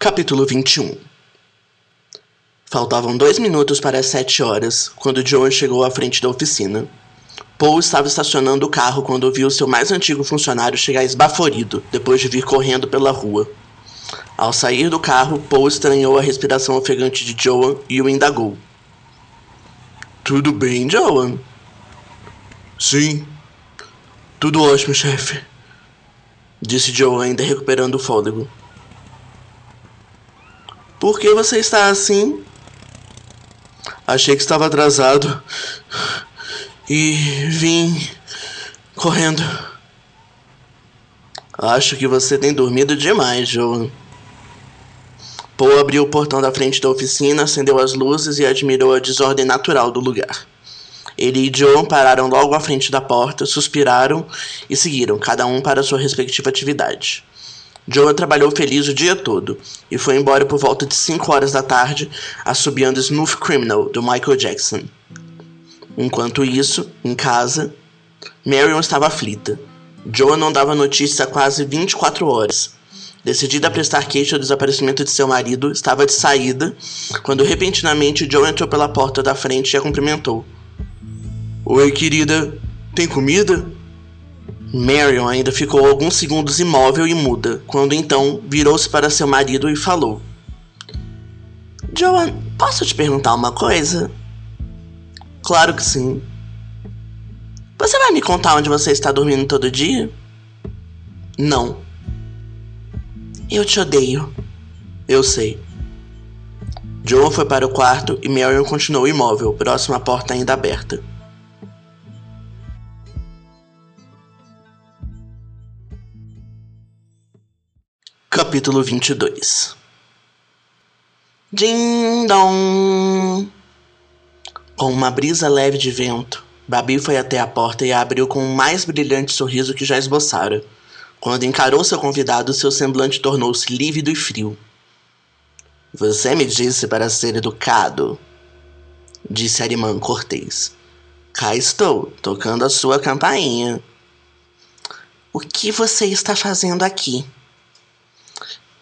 Capítulo 21 Faltavam dois minutos para as sete horas, quando Joan chegou à frente da oficina. Paul estava estacionando o carro quando viu seu mais antigo funcionário chegar esbaforido, depois de vir correndo pela rua. Ao sair do carro, Paul estranhou a respiração ofegante de Joan e o indagou. Tudo bem, Joan? Sim. Tudo ótimo, chefe. Disse Joan, ainda recuperando o fôlego. Por que você está assim? Achei que estava atrasado e vim correndo. Acho que você tem dormido demais, Joan. Paul abriu o portão da frente da oficina, acendeu as luzes e admirou a desordem natural do lugar. Ele e Joan pararam logo à frente da porta, suspiraram e seguiram, cada um para sua respectiva atividade. Joan trabalhou feliz o dia todo e foi embora por volta de 5 horas da tarde, assobiando Smooth Criminal do Michael Jackson. Enquanto isso, em casa, Marion estava aflita. Joan não dava notícia há quase 24 horas. Decidida a prestar queixa do desaparecimento de seu marido, estava de saída quando repentinamente Joan entrou pela porta da frente e a cumprimentou. Oi, querida, tem comida? Marion ainda ficou alguns segundos imóvel e muda, quando então virou-se para seu marido e falou: Joan, posso te perguntar uma coisa? Claro que sim. Você vai me contar onde você está dormindo todo dia? Não. Eu te odeio. Eu sei. Joan foi para o quarto e Marion continuou imóvel, próximo à porta ainda aberta. Capítulo 22 Ding dong! Com uma brisa leve de vento, Babi foi até a porta e a abriu com o mais brilhante sorriso que já esboçara. Quando encarou seu convidado, seu semblante tornou-se lívido e frio. Você me disse para ser educado, disse a irmã cortês. Cá estou, tocando a sua campainha. O que você está fazendo aqui?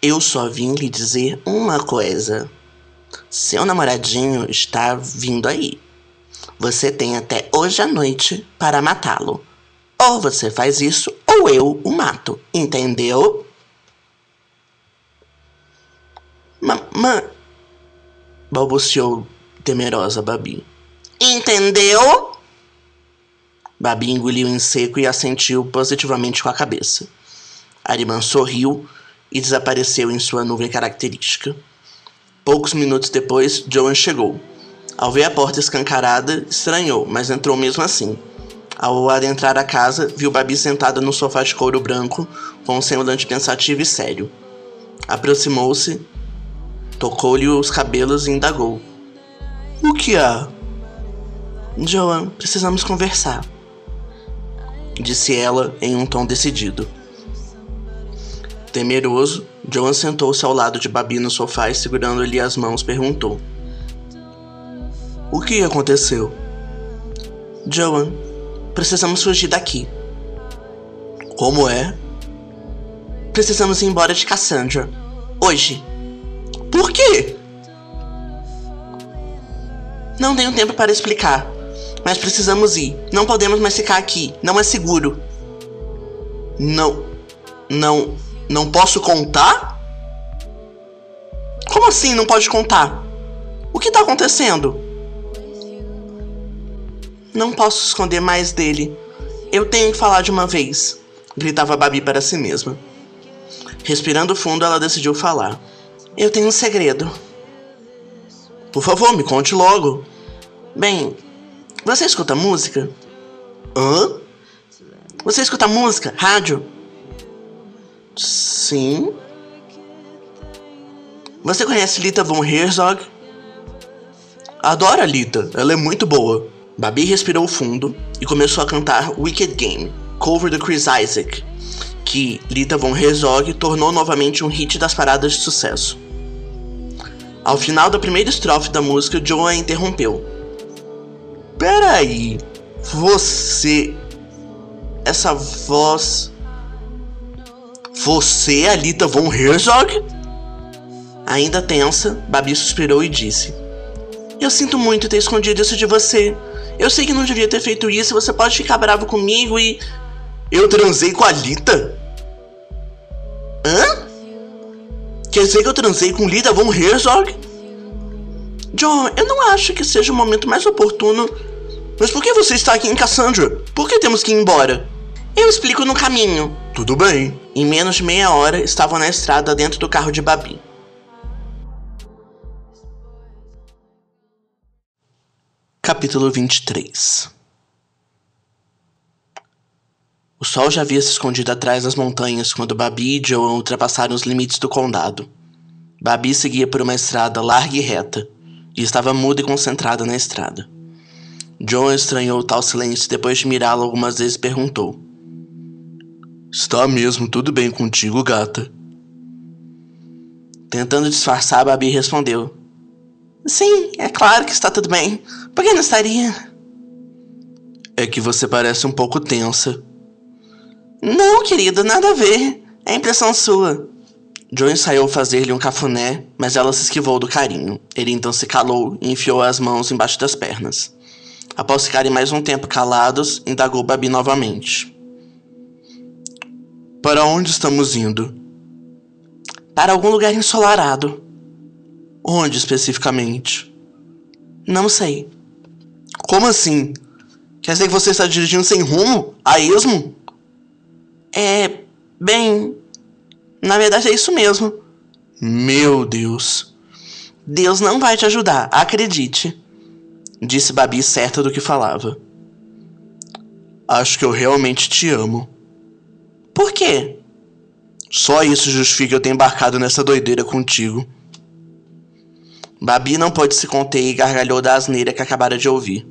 Eu só vim lhe dizer uma coisa. Seu namoradinho está vindo aí. Você tem até hoje à noite para matá-lo. Ou você faz isso, ou eu o mato. Entendeu? Mamãe. balbuciou temerosa Babi. Entendeu? Babi engoliu em seco e assentiu positivamente com a cabeça. Ariman sorriu e desapareceu em sua nuvem característica. Poucos minutos depois, Joan chegou. Ao ver a porta escancarada, estranhou, mas entrou mesmo assim. Ao adentrar a casa, viu Babi sentada no sofá de couro branco, com um semblante pensativo e sério. Aproximou-se, tocou-lhe os cabelos e indagou: O que há? Joan, precisamos conversar, disse ela em um tom decidido. Temeroso, Joan sentou-se ao lado de Babi no sofá e, segurando-lhe as mãos, perguntou: O que aconteceu? Joan, precisamos fugir daqui. Como é? Precisamos ir embora de Cassandra. Hoje. Por quê? Não tenho tempo para explicar. Mas precisamos ir. Não podemos mais ficar aqui. Não é seguro. Não. Não. Não posso contar? Como assim não pode contar? O que está acontecendo? Não posso esconder mais dele. Eu tenho que falar de uma vez, gritava Babi para si mesma. Respirando fundo, ela decidiu falar. Eu tenho um segredo. Por favor, me conte logo. Bem, você escuta música? Hã? Você escuta música? Rádio? Sim. Você conhece Lita Von Herzog? Adoro a Lita, ela é muito boa. Babi respirou fundo e começou a cantar Wicked Game, cover do Chris Isaac, que Lita Von Herzog tornou novamente um hit das paradas de sucesso. Ao final da primeira estrofe da música, Joe a interrompeu. Peraí, você. Essa voz. Você é a Lita Von Herzog? Ainda tensa, Babi suspirou e disse: Eu sinto muito ter escondido isso de você. Eu sei que não devia ter feito isso, você pode ficar bravo comigo e. Eu transei com a Lita? Hã? Quer dizer que eu transei com Lita von Herzog? John, eu não acho que seja o momento mais oportuno. Mas por que você está aqui em Cassandra? Por que temos que ir embora? Eu explico no caminho. Tudo bem. Em menos de meia hora, estavam na estrada dentro do carro de Babi. Capítulo 23 O sol já havia se escondido atrás das montanhas quando Babi e Joan ultrapassaram os limites do condado. Babi seguia por uma estrada larga e reta, e estava muda e concentrada na estrada. Joan estranhou tal silêncio e depois de mirá-la algumas vezes perguntou: Está mesmo tudo bem contigo, gata? Tentando disfarçar, Babi respondeu: Sim, é claro que está tudo bem. Por que não estaria? É que você parece um pouco tensa. Não, querido, nada a ver. É impressão sua. Joe ensaiou fazer-lhe um cafuné, mas ela se esquivou do carinho. Ele então se calou e enfiou as mãos embaixo das pernas. Após ficarem mais um tempo calados, indagou Babi novamente. Para onde estamos indo? Para algum lugar ensolarado. Onde especificamente? Não sei. Como assim? Quer dizer que você está dirigindo sem rumo? A esmo? É. Bem. Na verdade é isso mesmo. Meu Deus. Deus não vai te ajudar, acredite. Disse Babi certa do que falava. Acho que eu realmente te amo. Por quê? Só isso justifica eu ter embarcado nessa doideira contigo. Babi não pôde se conter e gargalhou da asneira que acabara de ouvir.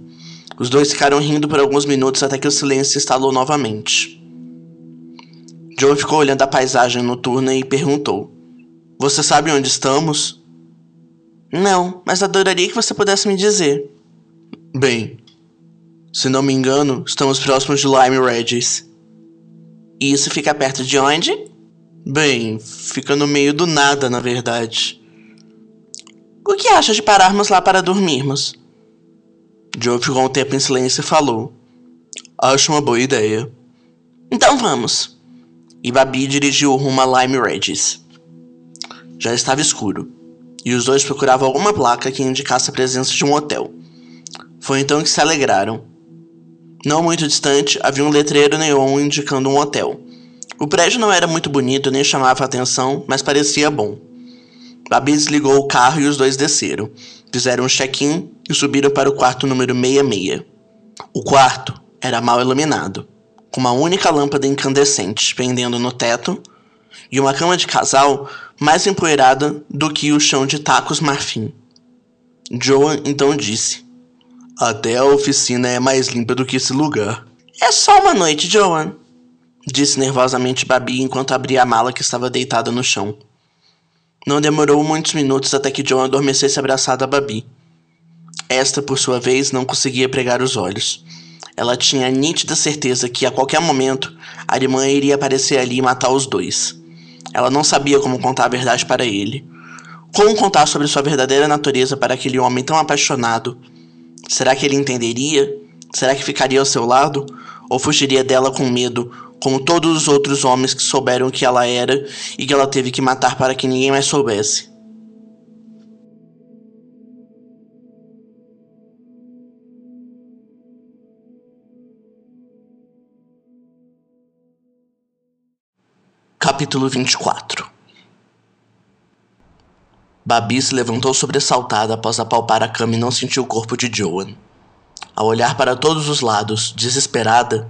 Os dois ficaram rindo por alguns minutos até que o silêncio se instalou novamente. Joe ficou olhando a paisagem noturna e perguntou: Você sabe onde estamos? Não, mas adoraria que você pudesse me dizer. Bem, se não me engano, estamos próximos de Lime Regis. E isso fica perto de onde? Bem, fica no meio do nada, na verdade. O que acha de pararmos lá para dormirmos? Joe ficou um tempo em silêncio e falou: Acho uma boa ideia. Então vamos. E Babi dirigiu rumo a Lime Regis. Já estava escuro, e os dois procuravam alguma placa que indicasse a presença de um hotel. Foi então que se alegraram. Não muito distante havia um letreiro neon indicando um hotel. O prédio não era muito bonito nem chamava atenção, mas parecia bom. Babi desligou o carro e os dois desceram. Fizeram um check-in e subiram para o quarto número 66. O quarto era mal iluminado, com uma única lâmpada incandescente pendendo no teto e uma cama de casal mais empoeirada do que o chão de tacos marfim. Joan então disse: Até a oficina é mais limpa do que esse lugar. É só uma noite, Joan, disse nervosamente Babi enquanto abria a mala que estava deitada no chão. Não demorou muitos minutos até que John adormecesse abraçado a Babi. Esta, por sua vez, não conseguia pregar os olhos. Ela tinha a nítida certeza que, a qualquer momento, a irmã iria aparecer ali e matar os dois. Ela não sabia como contar a verdade para ele. Como contar sobre sua verdadeira natureza para aquele homem tão apaixonado? Será que ele entenderia? Será que ficaria ao seu lado? Ou fugiria dela com medo, como todos os outros homens que souberam que ela era e que ela teve que matar para que ninguém mais soubesse. Capítulo 24 Babi se levantou sobressaltada após apalpar a cama e não sentiu o corpo de Joan. Ao olhar para todos os lados, desesperada,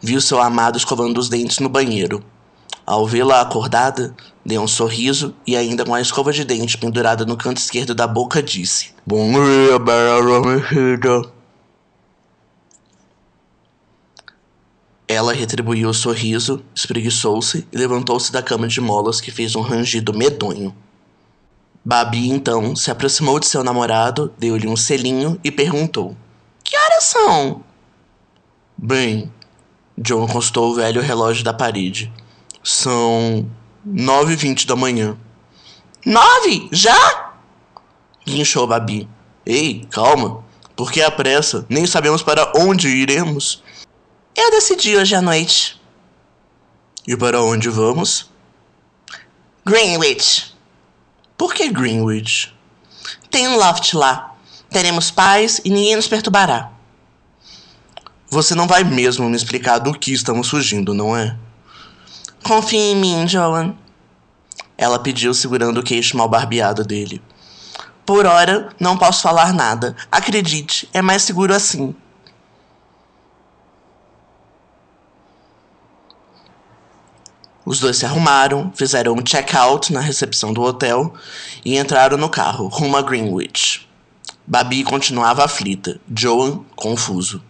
viu seu amado escovando os dentes no banheiro. Ao vê-la acordada, deu um sorriso e, ainda com a escova de dente pendurada no canto esquerdo da boca, disse: Bom dia, bela. Ela retribuiu o sorriso, espreguiçou-se e levantou-se da cama de molas que fez um rangido medonho. Babi então se aproximou de seu namorado, deu-lhe um selinho e perguntou: Que horas são? Bem, John consultou o velho relógio da parede. São nove e vinte da manhã. Nove? Já? Guinchou Babi. Ei, calma. Por que a pressa? Nem sabemos para onde iremos. Eu decidi hoje à noite. E para onde vamos? Greenwich. Por que Greenwich? Tem um loft lá. Teremos paz e ninguém nos perturbará. Você não vai mesmo me explicar do que estamos fugindo, não é? Confie em mim, Joan. Ela pediu, segurando o queixo mal barbeado dele. Por hora, não posso falar nada. Acredite, é mais seguro assim. Os dois se arrumaram, fizeram um check-out na recepção do hotel e entraram no carro, rumo a Greenwich. Babi continuava aflita, Joan confuso.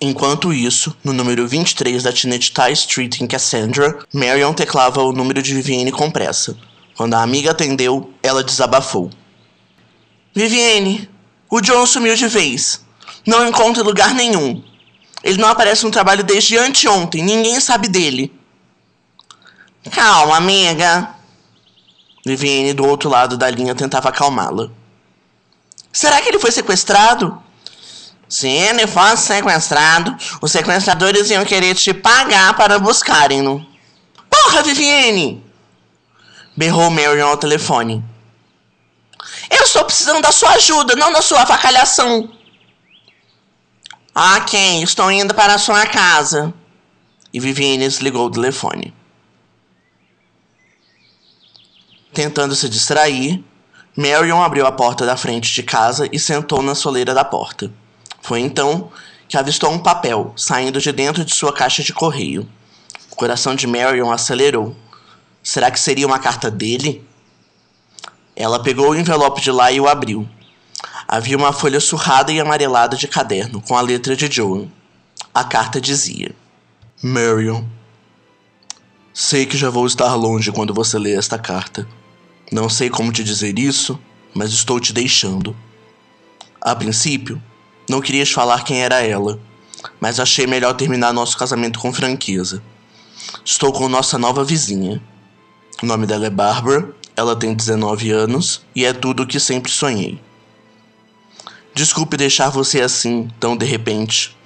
Enquanto isso, no número 23 da Tinettai Street em Cassandra, Marion teclava o número de Vivienne com pressa. Quando a amiga atendeu, ela desabafou. Vivienne, o John sumiu de vez. Não encontro lugar nenhum. Ele não aparece no trabalho desde anteontem, ninguém sabe dele. Calma, amiga. Vivienne, do outro lado da linha, tentava acalmá-la. Será que ele foi sequestrado? Se ele fosse sequestrado, os sequestradores iam querer te pagar para buscarem-no. Porra, Vivienne! Berrou Marion ao telefone. Eu estou precisando da sua ajuda, não da sua avacalhação. Ok, estou indo para a sua casa. E Vivienne desligou o telefone. Tentando se distrair, Marion abriu a porta da frente de casa e sentou na soleira da porta. Foi então que avistou um papel saindo de dentro de sua caixa de correio. O coração de Marion acelerou. Será que seria uma carta dele? Ela pegou o envelope de lá e o abriu. Havia uma folha surrada e amarelada de caderno com a letra de Joan. A carta dizia: Marion, sei que já vou estar longe quando você ler esta carta. Não sei como te dizer isso, mas estou te deixando. A princípio, não querias falar quem era ela, mas achei melhor terminar nosso casamento com franqueza. Estou com nossa nova vizinha. O nome dela é Barbara, ela tem 19 anos e é tudo o que sempre sonhei. Desculpe deixar você assim, tão de repente,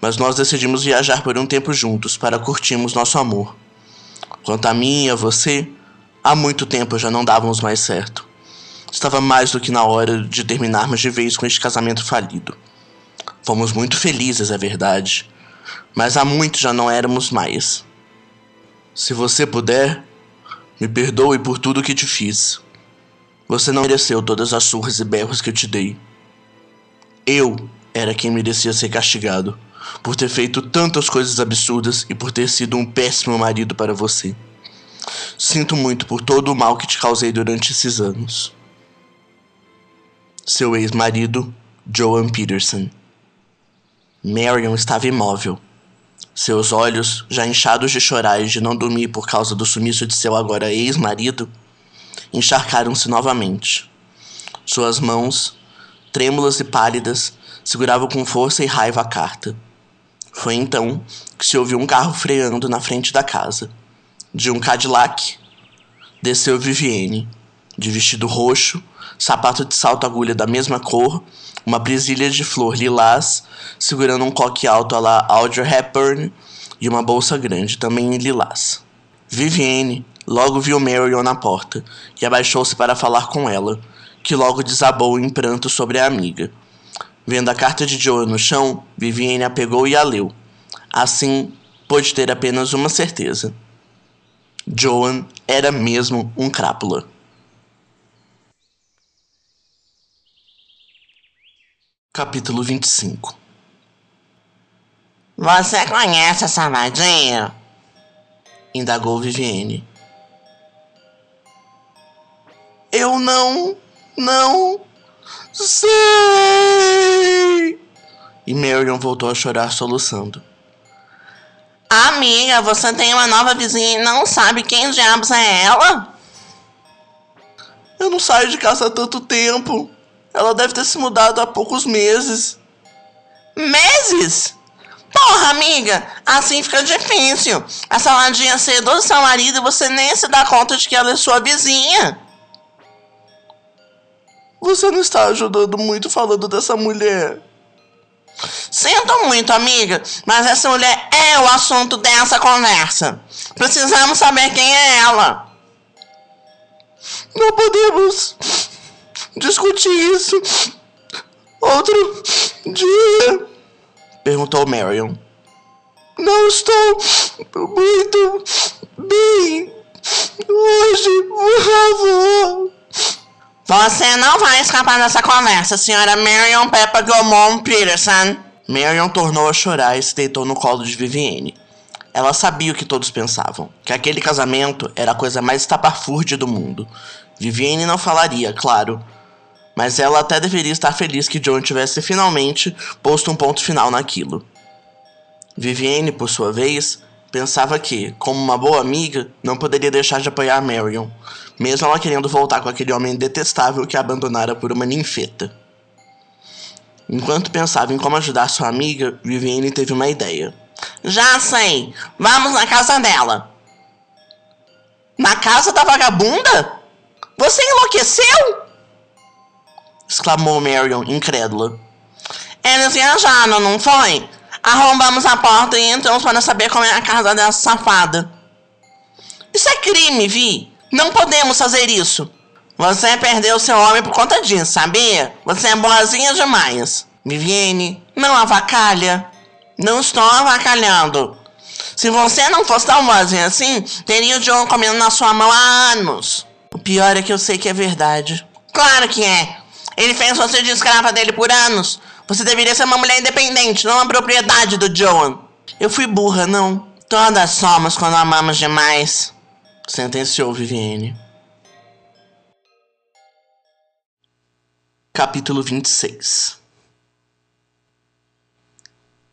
mas nós decidimos viajar por um tempo juntos para curtirmos nosso amor. Quanto a mim e a você, há muito tempo já não dávamos mais certo. Estava mais do que na hora de terminarmos de vez com este casamento falido. Fomos muito felizes, é verdade, mas há muito já não éramos mais. Se você puder, me perdoe por tudo que te fiz. Você não mereceu todas as surras e berros que eu te dei. Eu era quem merecia ser castigado por ter feito tantas coisas absurdas e por ter sido um péssimo marido para você. Sinto muito por todo o mal que te causei durante esses anos. Seu ex-marido, Joan Peterson. Marion estava imóvel. Seus olhos, já inchados de chorar e de não dormir por causa do sumiço de seu agora ex-marido, encharcaram-se novamente. Suas mãos, trêmulas e pálidas, seguravam com força e raiva a carta. Foi então que se ouviu um carro freando na frente da casa. De um Cadillac, desceu Vivienne, de vestido roxo, sapato de salto agulha da mesma cor uma presilha de flor lilás, segurando um coque alto à la Audrey Hepburn e uma bolsa grande, também em lilás. Vivienne logo viu Marion na porta e abaixou-se para falar com ela, que logo desabou em pranto sobre a amiga. Vendo a carta de Joan no chão, Vivienne a pegou e a leu. Assim, pôde ter apenas uma certeza. Joan era mesmo um crápula. Capítulo 25 Você conhece a Savadinha? Indagou Vivienne. Eu não. não. sei! E Marion voltou a chorar soluçando. Amiga, você tem uma nova vizinha e não sabe quem diabos é ela? Eu não saio de casa há tanto tempo. Ela deve ter se mudado há poucos meses. Meses? Porra, amiga, assim fica difícil. A saladinha cedo do seu marido e você nem se dá conta de que ela é sua vizinha. Você não está ajudando muito falando dessa mulher. Sinto muito, amiga, mas essa mulher é o assunto dessa conversa. Precisamos saber quem é ela. Não podemos discutir isso outro dia? Perguntou Marion. Não estou muito bem hoje, por favor. Você não vai escapar dessa conversa, senhora Marion Peppa Gomon Peterson. Marion tornou a chorar e se deitou no colo de Vivienne. Ela sabia o que todos pensavam, que aquele casamento era a coisa mais estapafúrdia do mundo. Vivienne não falaria, claro, mas ela até deveria estar feliz que John tivesse finalmente posto um ponto final naquilo. Vivienne, por sua vez, pensava que, como uma boa amiga, não poderia deixar de apoiar Marion, mesmo ela querendo voltar com aquele homem detestável que a abandonara por uma ninfeta. Enquanto pensava em como ajudar sua amiga, Vivienne teve uma ideia. Já sei! Vamos na casa dela! Na casa da vagabunda? Você enlouqueceu? exclamou Marion, incrédula. Eles viajaram, não foi? Arrombamos a porta e entramos para saber como é a casa dessa safada. Isso é crime, Vi. Não podemos fazer isso. Você perdeu seu homem por conta disso, sabia? Você é boazinha demais. Viviane, não avacalha. Não estou avacalhando. Se você não fosse tão boazinha assim, teria o John comendo na sua mão há anos. O pior é que eu sei que é verdade. Claro que é. Ele fez você de escrava dele por anos. Você deveria ser uma mulher independente, não uma propriedade do Joan. Eu fui burra, não. Todas somos quando amamos demais. Sentenciou Vivienne. Capítulo 26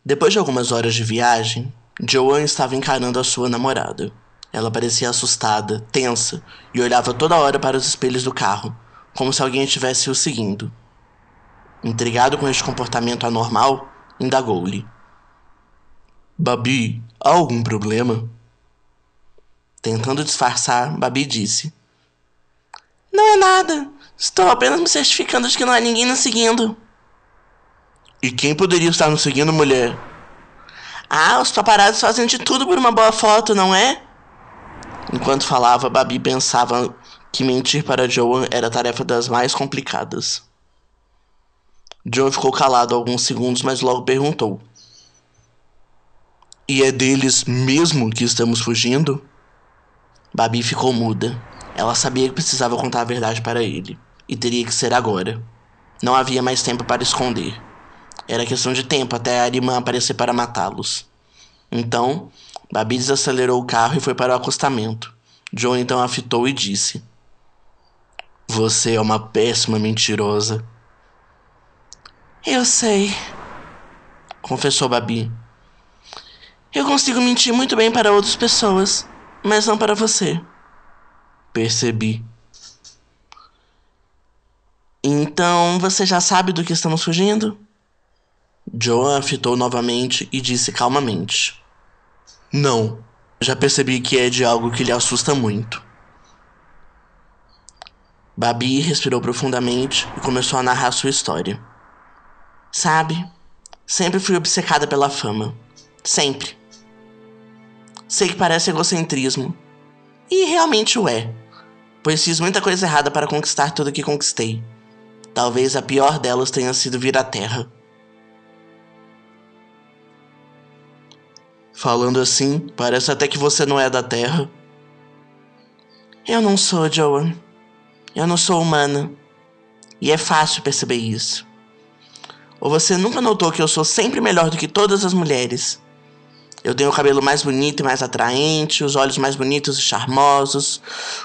Depois de algumas horas de viagem, Joan estava encarando a sua namorada. Ela parecia assustada, tensa, e olhava toda hora para os espelhos do carro, como se alguém estivesse o seguindo. Intrigado com este comportamento anormal, indagou-lhe: Babi, há algum problema? Tentando disfarçar, Babi disse: Não é nada. Estou apenas me certificando de que não há ninguém nos seguindo. E quem poderia estar nos seguindo, mulher? Ah, os paparazzi fazem de tudo por uma boa foto, não é? Enquanto falava, Babi pensava que mentir para Joan era tarefa das mais complicadas. Joan ficou calado alguns segundos, mas logo perguntou: E é deles mesmo que estamos fugindo? Babi ficou muda. Ela sabia que precisava contar a verdade para ele, e teria que ser agora. Não havia mais tempo para esconder. Era questão de tempo até a irmã aparecer para matá-los. Então, Babi desacelerou o carro e foi para o acostamento. John então a fitou e disse: você é uma péssima mentirosa. Eu sei, confessou Babi. Eu consigo mentir muito bem para outras pessoas, mas não para você. Percebi. Então você já sabe do que estamos fugindo? Joan fitou novamente e disse calmamente: Não, já percebi que é de algo que lhe assusta muito. Babi respirou profundamente e começou a narrar sua história. Sabe, sempre fui obcecada pela fama. Sempre. Sei que parece egocentrismo. E realmente o é. Pois fiz muita coisa errada para conquistar tudo que conquistei. Talvez a pior delas tenha sido vir à Terra. Falando assim, parece até que você não é da Terra. Eu não sou, Joan. Eu não sou humana. E é fácil perceber isso. Ou você nunca notou que eu sou sempre melhor do que todas as mulheres? Eu tenho o cabelo mais bonito e mais atraente, os olhos mais bonitos e charmosos,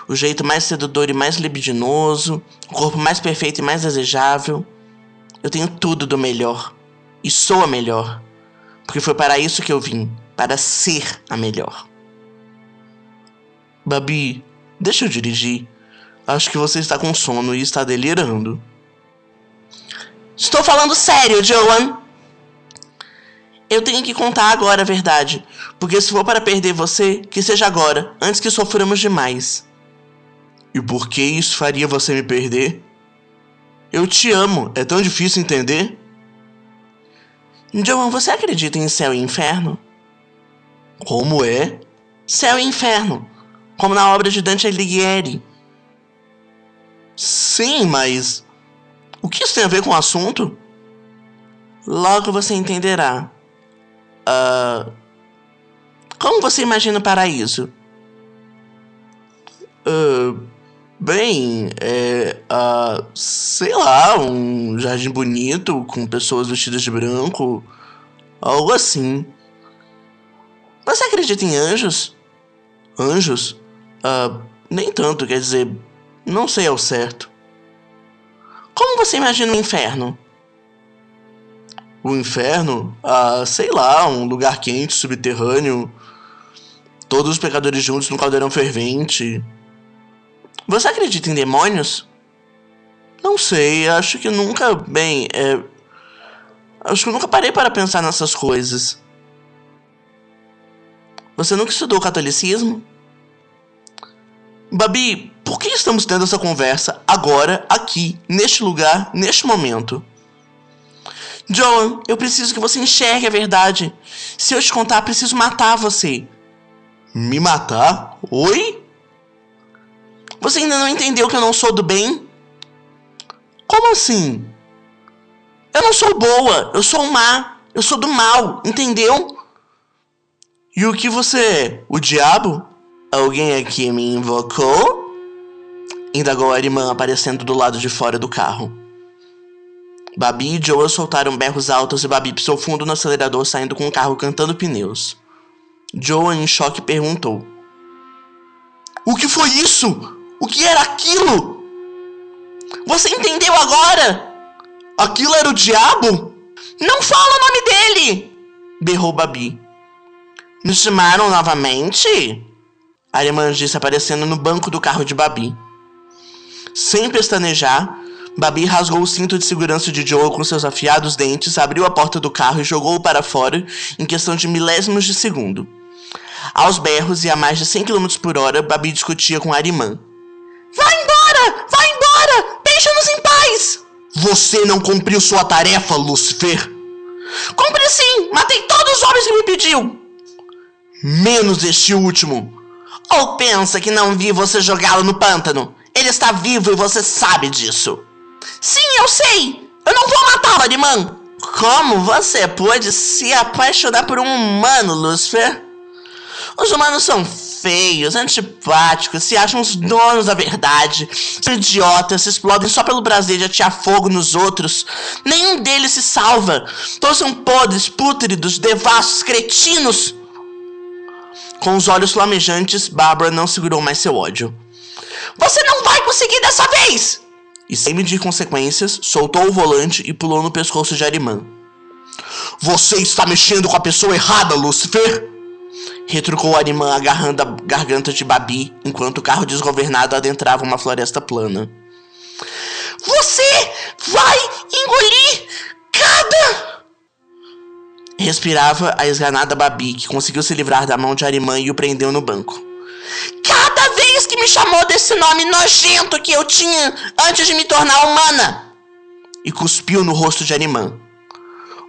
o jeito mais sedutor e mais libidinoso, o corpo mais perfeito e mais desejável. Eu tenho tudo do melhor. E sou a melhor. Porque foi para isso que eu vim para ser a melhor. Babi, deixa eu dirigir. Acho que você está com sono e está delirando. Estou falando sério, Joan. Eu tenho que contar agora a verdade, porque se for para perder você, que seja agora, antes que soframos demais. E por que isso faria você me perder? Eu te amo, é tão difícil entender? Joan, você acredita em céu e inferno? Como é? Céu e inferno, como na obra de Dante Alighieri. Sim, mas o que isso tem a ver com o assunto? Logo você entenderá. Uh, como você imagina o paraíso? Uh, bem, é. Uh, sei lá, um jardim bonito com pessoas vestidas de branco. Algo assim. Você acredita em anjos? Anjos? Uh, nem tanto, quer dizer, não sei ao certo. Como você imagina o inferno? O inferno? Ah, sei lá, um lugar quente, subterrâneo. Todos os pecadores juntos no caldeirão fervente. Você acredita em demônios? Não sei, acho que nunca. Bem, é. Acho que eu nunca parei para pensar nessas coisas. Você nunca estudou catolicismo? Babi, por que estamos tendo essa conversa agora, aqui, neste lugar, neste momento? Joan, eu preciso que você enxergue a verdade. Se eu te contar, preciso matar você. Me matar? Oi? Você ainda não entendeu que eu não sou do bem? Como assim? Eu não sou boa, eu sou má, eu sou do mal, entendeu? E o que você é? O diabo? Alguém aqui me invocou? Indagou a irmã aparecendo do lado de fora do carro. Babi e Joel soltaram berros altos e Babi pisou fundo no acelerador, saindo com o carro cantando pneus. Joel, em choque, perguntou: O que foi isso? O que era aquilo? Você entendeu agora? Aquilo era o diabo? Não fala o nome dele! berrou Babi. Me chamaram novamente? A irmã disse aparecendo no banco do carro de Babi. Sem pestanejar, Babi rasgou o cinto de segurança de Joel com seus afiados dentes, abriu a porta do carro e jogou-o para fora em questão de milésimos de segundo. Aos berros e a mais de 100 km por hora, Babi discutia com Arimã. Vai embora! Vai embora! Deixa-nos em paz! Você não cumpriu sua tarefa, Lucifer! Cumpri sim! Matei todos os homens que me pediu! Menos este último! Ou pensa que não vi você jogá-lo no pântano? Ele está vivo e você sabe disso. Sim, eu sei! Eu não vou matá-lo, Arimã! Como você pôde se apaixonar por um humano, Lucifer? Os humanos são feios, antipáticos, se acham os donos da verdade, são idiotas, se explodem só pelo prazer de atirar fogo nos outros. Nenhum deles se salva. Todos são podres, pútridos, devassos, cretinos. Com os olhos flamejantes, Barbara não segurou mais seu ódio. Você não vai conseguir dessa vez! E sem medir consequências, soltou o volante e pulou no pescoço de Arimã. Você está mexendo com a pessoa errada, Lucifer! Retrucou Arimã agarrando a garganta de Babi enquanto o carro desgovernado adentrava uma floresta plana. Você vai engolir cada Respirava a esganada Babi, que conseguiu se livrar da mão de Arimã e o prendeu no banco. Cada vez que me chamou desse nome nojento que eu tinha antes de me tornar humana! E cuspiu no rosto de Arimã.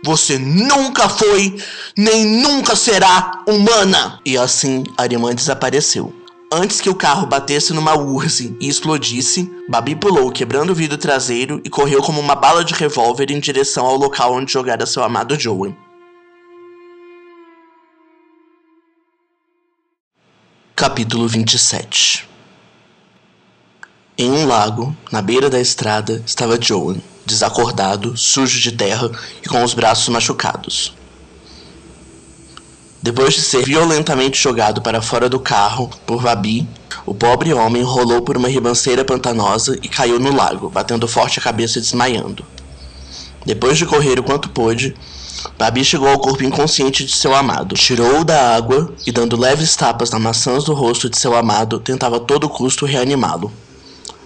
Você nunca foi, nem nunca será humana! E assim Arimã desapareceu. Antes que o carro batesse numa urze e explodisse, Babi pulou, quebrando o vidro traseiro e correu como uma bala de revólver em direção ao local onde jogara seu amado Joey. Capítulo 27 Em um lago, na beira da estrada, estava Joan, desacordado, sujo de terra e com os braços machucados. Depois de ser violentamente jogado para fora do carro por Babi, o pobre homem rolou por uma ribanceira pantanosa e caiu no lago, batendo forte a cabeça e desmaiando. Depois de correr o quanto pôde, Babi chegou ao corpo inconsciente de seu amado, tirou-o da água e, dando leves tapas nas maçãs do rosto de seu amado, tentava a todo custo reanimá-lo.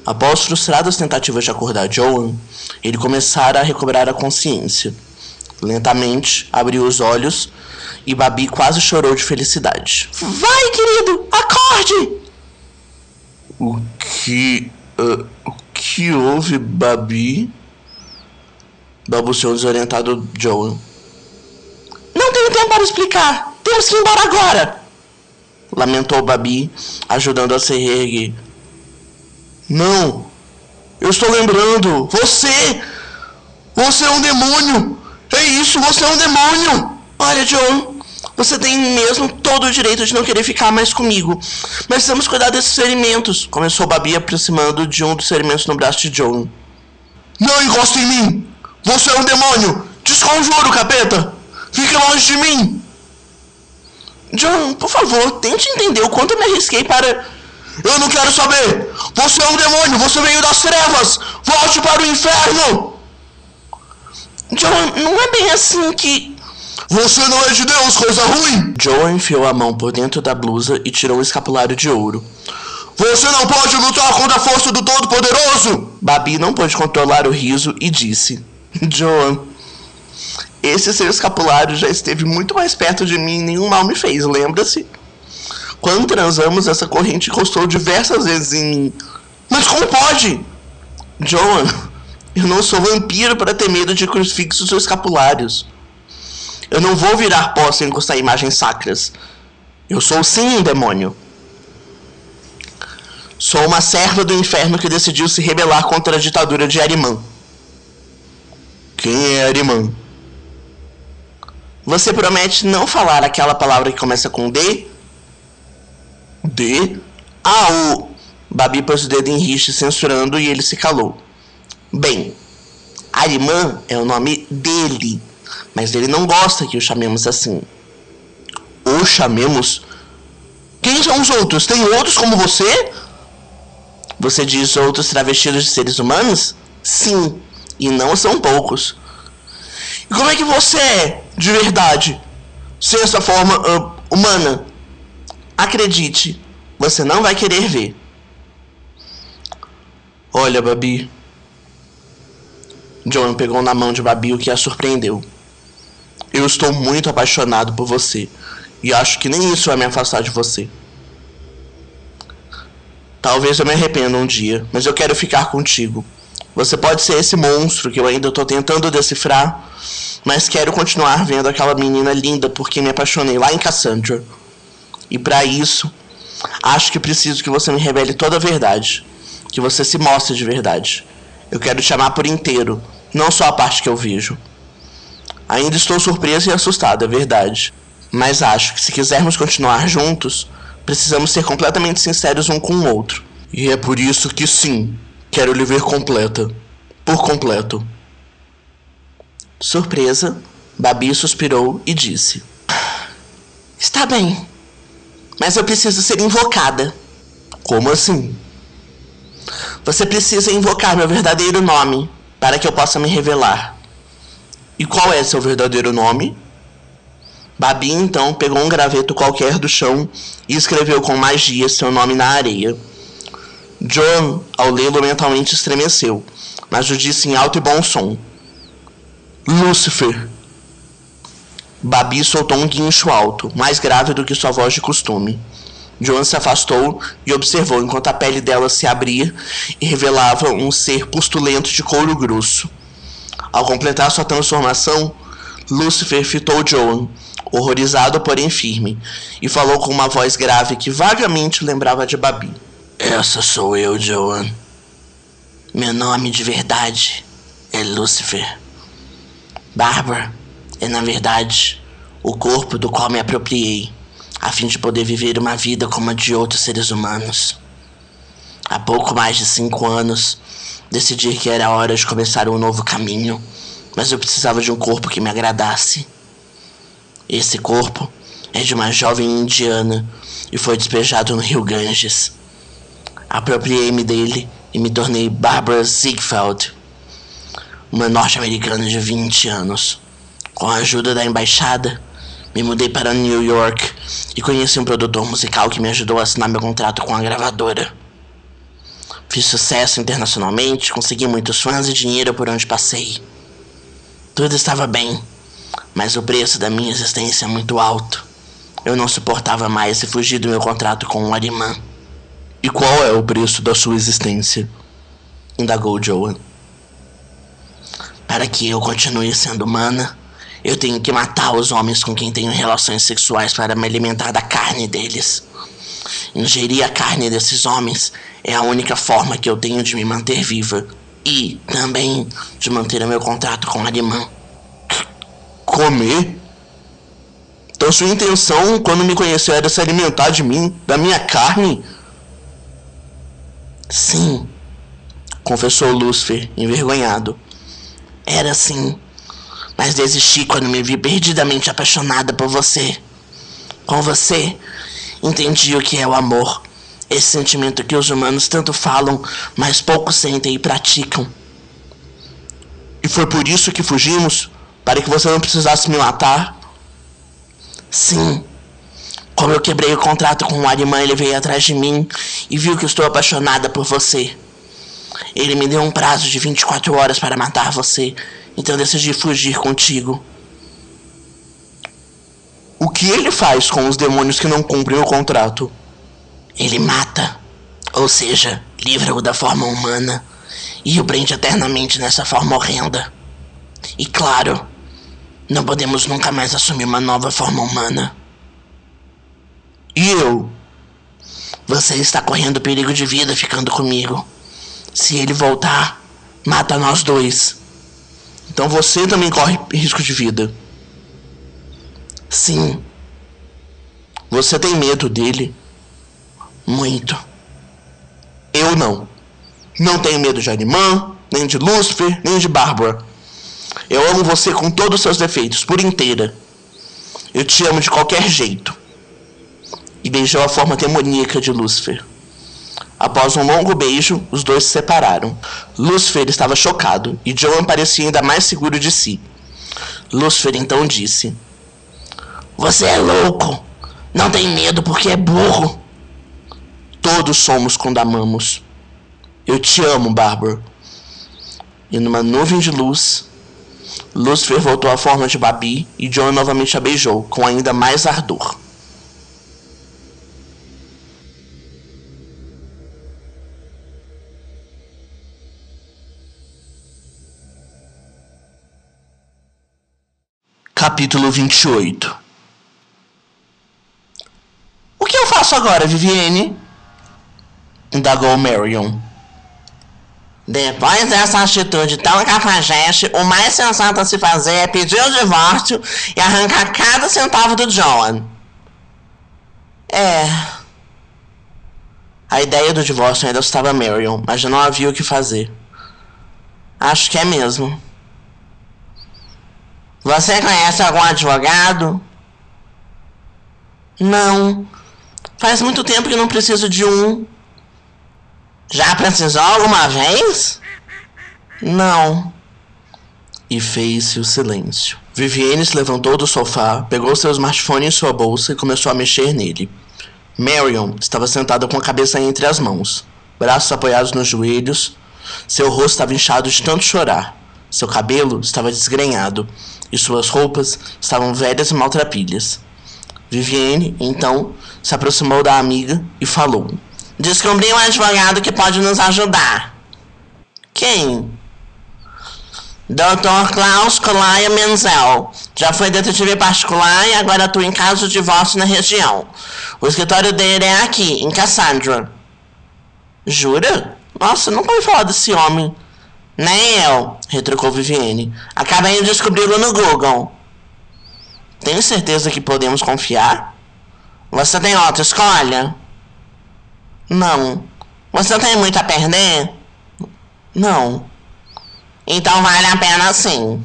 Após frustradas tentativas de acordar Joan, ele começara a recobrar a consciência. Lentamente, abriu os olhos e Babi quase chorou de felicidade. Vai, querido, acorde! O que. Uh, o que houve, Babi? Balbuciou o desorientado Joel. Tenho tempo para explicar. Temos que ir embora agora! Lamentou Babi, ajudando a se reerguer. Não! Eu estou lembrando! Você! Você é um demônio! É isso, você é um demônio! Olha, John, você tem mesmo todo o direito de não querer ficar mais comigo. Mas precisamos cuidar desses ferimentos. Começou Babi aproximando de um dos ferimentos no braço de John. Não encoste em mim! Você é um demônio! Desconjuro, capeta! Fique longe de mim! John, por favor, tente entender o quanto eu me arrisquei para. Eu não quero saber! Você é um demônio! Você veio das trevas! Volte para o inferno! John, não é bem assim que. Você não é de Deus, coisa ruim! Joe enfiou a mão por dentro da blusa e tirou um escapulário de ouro. Você não pode lutar contra a força do Todo-Poderoso! Babi não pôde controlar o riso e disse: Joan, esse seu escapulário já esteve muito mais perto de mim e nenhum mal me fez, lembra-se? Quando transamos, essa corrente encostou diversas vezes em mim. Mas como pode? Joan, eu não sou vampiro para ter medo de crucifixos ou escapulários. Eu não vou virar pó sem encostar imagens sacras. Eu sou sim um demônio. Sou uma serva do inferno que decidiu se rebelar contra a ditadura de Arimã. Quem é Arimã? Você promete não falar aquela palavra que começa com D? D? Ah, o. Babi pôs o dedo em Rich censurando e ele se calou. Bem, Arimã é o nome dele, mas ele não gosta que o chamemos assim. O chamemos? Quem são os outros? Tem outros como você? Você diz outros travestidos de seres humanos? Sim, e não são poucos. E como é que você é, de verdade? Sem essa forma uh, humana? Acredite, você não vai querer ver. Olha, Babi. John pegou na mão de Babi o que a surpreendeu. Eu estou muito apaixonado por você. E acho que nem isso vai me afastar de você. Talvez eu me arrependa um dia, mas eu quero ficar contigo. Você pode ser esse monstro que eu ainda estou tentando decifrar, mas quero continuar vendo aquela menina linda porque me apaixonei lá em Cassandra. E para isso, acho que preciso que você me revele toda a verdade, que você se mostre de verdade. Eu quero te amar por inteiro, não só a parte que eu vejo. Ainda estou surpreso e assustado, é verdade. Mas acho que se quisermos continuar juntos, precisamos ser completamente sinceros um com o outro. E é por isso que sim, quero lhe ver completa. Por completo. Surpresa, Babi suspirou e disse: Está bem, mas eu preciso ser invocada. Como assim? Você precisa invocar meu verdadeiro nome para que eu possa me revelar. E qual é seu verdadeiro nome? Babi então pegou um graveto qualquer do chão e escreveu com magia seu nome na areia. John, ao lê-lo, mentalmente estremeceu, mas o disse em alto e bom som: Lúcifer. Babi soltou um guincho alto, mais grave do que sua voz de costume. John se afastou e observou enquanto a pele dela se abria e revelava um ser pustulento de couro grosso. Ao completar sua transformação, Lúcifer fitou Joan, horrorizado porém firme, e falou com uma voz grave que vagamente lembrava de Babi. Essa sou eu, Joan. Meu nome de verdade é Lúcifer. Bárbara é, na verdade, o corpo do qual me apropriei, a fim de poder viver uma vida como a de outros seres humanos. Há pouco mais de cinco anos, decidi que era hora de começar um novo caminho, mas eu precisava de um corpo que me agradasse. Esse corpo é de uma jovem indiana e foi despejado no rio Ganges. Apropriei-me dele e me tornei Barbara Ziegfeld, uma norte-americana de 20 anos. Com a ajuda da embaixada, me mudei para New York e conheci um produtor musical que me ajudou a assinar meu contrato com a gravadora. Fiz sucesso internacionalmente, consegui muitos fãs e dinheiro por onde passei. Tudo estava bem, Mas o preço da minha existência é muito alto. Eu não suportava mais e fugi do meu contrato com o Arimã. E qual é o preço da sua existência? Indagou Joan. Para que eu continue sendo humana, eu tenho que matar os homens com quem tenho relações sexuais para me alimentar da carne deles. Ingerir a carne desses homens é a única forma que eu tenho de me manter viva e também de manter o meu contrato com a Arimã. Comer? Então sua intenção quando me conheceu era se alimentar de mim, da minha carne? Sim, confessou Lúcifer, envergonhado. Era sim, mas desisti quando me vi perdidamente apaixonada por você. Com você, entendi o que é o amor. Esse sentimento que os humanos tanto falam, mas pouco sentem e praticam. E foi por isso que fugimos? Para que você não precisasse me matar? Sim. Como eu quebrei o contrato com o Arimã, ele veio atrás de mim e viu que estou apaixonada por você. Ele me deu um prazo de 24 horas para matar você, então decidi fugir contigo. O que ele faz com os demônios que não cumprem o contrato? Ele mata, ou seja, livra-o da forma humana e o prende eternamente nessa forma horrenda. E claro, não podemos nunca mais assumir uma nova forma humana. E eu? Você está correndo perigo de vida ficando comigo. Se ele voltar, mata nós dois. Então você também corre risco de vida. Sim. Você tem medo dele? Muito. Eu não. Não tenho medo de Animã, nem de Lúcifer, nem de Bárbara. Eu amo você com todos os seus defeitos, por inteira. Eu te amo de qualquer jeito. E beijou a forma demoníaca de Lúcifer. Após um longo beijo, os dois se separaram. Lúcifer estava chocado e Joan parecia ainda mais seguro de si. Lúcifer então disse: Você é louco! Não tem medo porque é burro! Todos somos quando amamos. Eu te amo, Bárbara. E numa nuvem de luz, Lúcifer voltou à forma de Babi e John novamente a beijou, com ainda mais ardor. Capítulo 28 O que eu faço agora, Vivienne? Indagou Marion. Depois dessa atitude tão cafajeste, o mais sensato a se fazer é pedir o divórcio e arrancar cada centavo do Joan. É. A ideia do divórcio ainda assustava Marion, mas já não havia o que fazer. Acho que é mesmo. Você conhece algum advogado? Não. Faz muito tempo que não preciso de um. Já precisou alguma vez? Não. E fez-se o silêncio. Vivienne se levantou do sofá, pegou seu smartphone em sua bolsa e começou a mexer nele. Marion estava sentada com a cabeça entre as mãos, braços apoiados nos joelhos. Seu rosto estava inchado de tanto chorar. Seu cabelo estava desgrenhado e suas roupas estavam velhas e maltrapilhas. Vivienne, então, se aproximou da amiga e falou: Descobri um advogado que pode nos ajudar. Quem? Dr. Klaus Kolaia Menzel. Já foi detetive particular e agora atua em casos de divórcio na região. O escritório dele é aqui, em Cassandra. Jura? Nossa, nunca ouvi falar desse homem. Nem eu, retrucou Vivienne. Acabei de descobri-lo no Google. Tenho certeza que podemos confiar? Você tem outra escolha? Não. Você tem muito a perder? Não. Então vale a pena sim.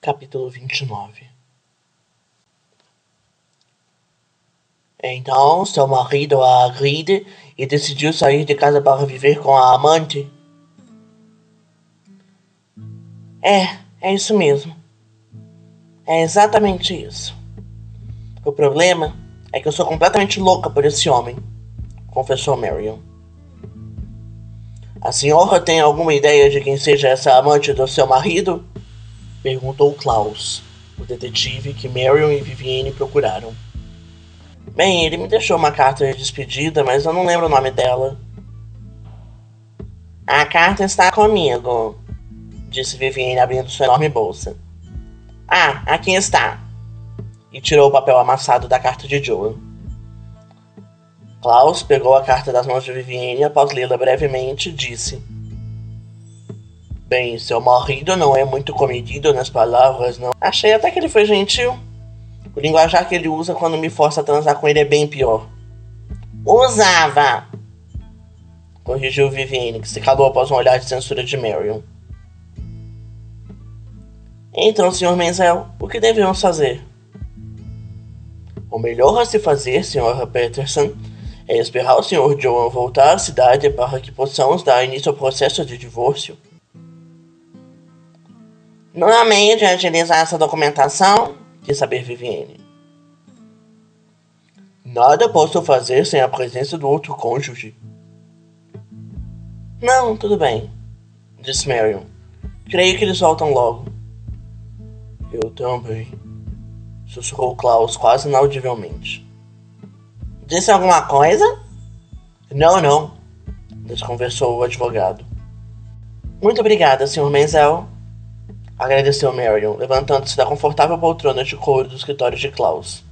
Capítulo 29 Então, seu marido a agride e decidiu sair de casa para viver com a amante? É, é isso mesmo. É exatamente isso. O problema é que eu sou completamente louca por esse homem, confessou Marion. A senhora tem alguma ideia de quem seja essa amante do seu marido? Perguntou Klaus, o detetive que Marion e Vivienne procuraram. Bem, ele me deixou uma carta de despedida, mas eu não lembro o nome dela. A carta está comigo, disse Vivienne abrindo sua enorme bolsa. Ah, aqui está. E tirou o papel amassado da carta de Joan. Klaus pegou a carta das mãos de Vivienne e, após lê-la brevemente, disse: Bem, seu marido não é muito comedido nas palavras, não. Achei até que ele foi gentil. O linguajar que ele usa quando me força a transar com ele é bem pior. Usava! Corrigiu Vivienne, que se calou após um olhar de censura de Marion. Então, Sr. Menzel, o que devemos fazer? O melhor a se fazer, Sra. Peterson, é esperar o Sr. Joan voltar à cidade para que possamos dar início ao processo de divórcio. Não há meio de agilizar essa documentação? Quis saber Vivienne. Nada posso fazer sem a presença do outro cônjuge. Não, tudo bem, disse Marion. Creio que eles voltam logo. Eu também, sussurrou Klaus quase inaudivelmente. Disse alguma coisa? Não, não, desconversou o advogado. Muito obrigada, Sr. Menzel, agradeceu Marion, levantando-se da confortável poltrona de couro do escritório de Klaus.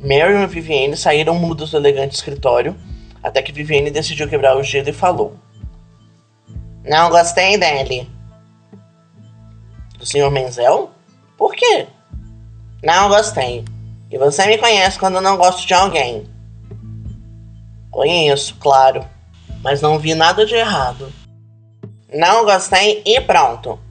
Marion e Vivienne saíram mudos do elegante escritório, até que Vivienne decidiu quebrar o gelo e falou. Não gostei dele. Do Sr. Menzel? Por quê? Não gostei. E você me conhece quando não gosto de alguém. Conheço, claro. Mas não vi nada de errado. Não gostei e pronto.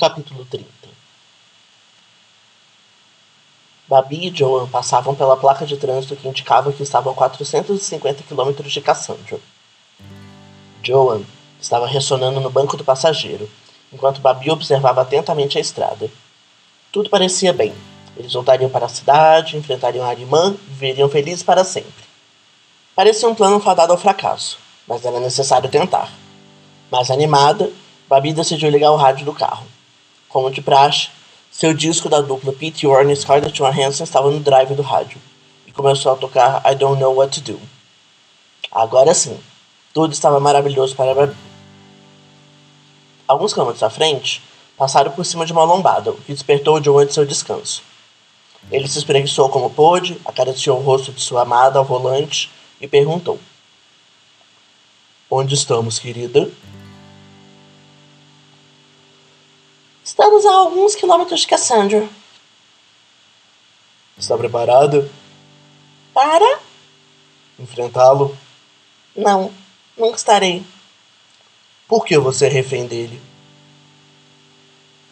Capítulo 30 Babi e Joan passavam pela placa de trânsito que indicava que estavam a 450 km de Cassandra. Joan estava ressonando no banco do passageiro, enquanto Babi observava atentamente a estrada. Tudo parecia bem. Eles voltariam para a cidade, enfrentariam a irmã e viveriam felizes para sempre. Parecia um plano fadado ao fracasso, mas era necessário tentar. Mais animada, Babi decidiu ligar o rádio do carro. Como de praxe, seu disco da dupla Pete Yorn e Scarlett Johansson estava no drive do rádio e começou a tocar I Don't Know What to Do. Agora sim, tudo estava maravilhoso para Babi. Alguns quilômetros à frente, passaram por cima de uma lombada, o que despertou Joan de seu descanso. Ele se espreguiçou como pôde, acariciou o rosto de sua amada ao volante e perguntou: Onde estamos, querida? Estamos a alguns quilômetros de Cassandra. Está preparado? Para? Enfrentá-lo? Não, nunca estarei. Por que você é refém dele?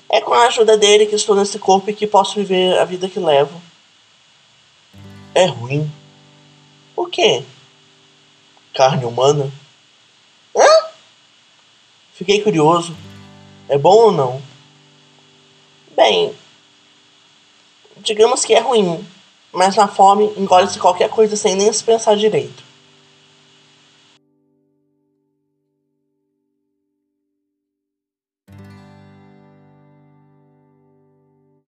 É com a ajuda dele que estou nesse corpo e que posso viver a vida que levo. É ruim. O quê? Carne humana? Hã? Fiquei curioso. É bom ou não? Bem, digamos que é ruim, mas na fome engole-se qualquer coisa sem nem se pensar direito.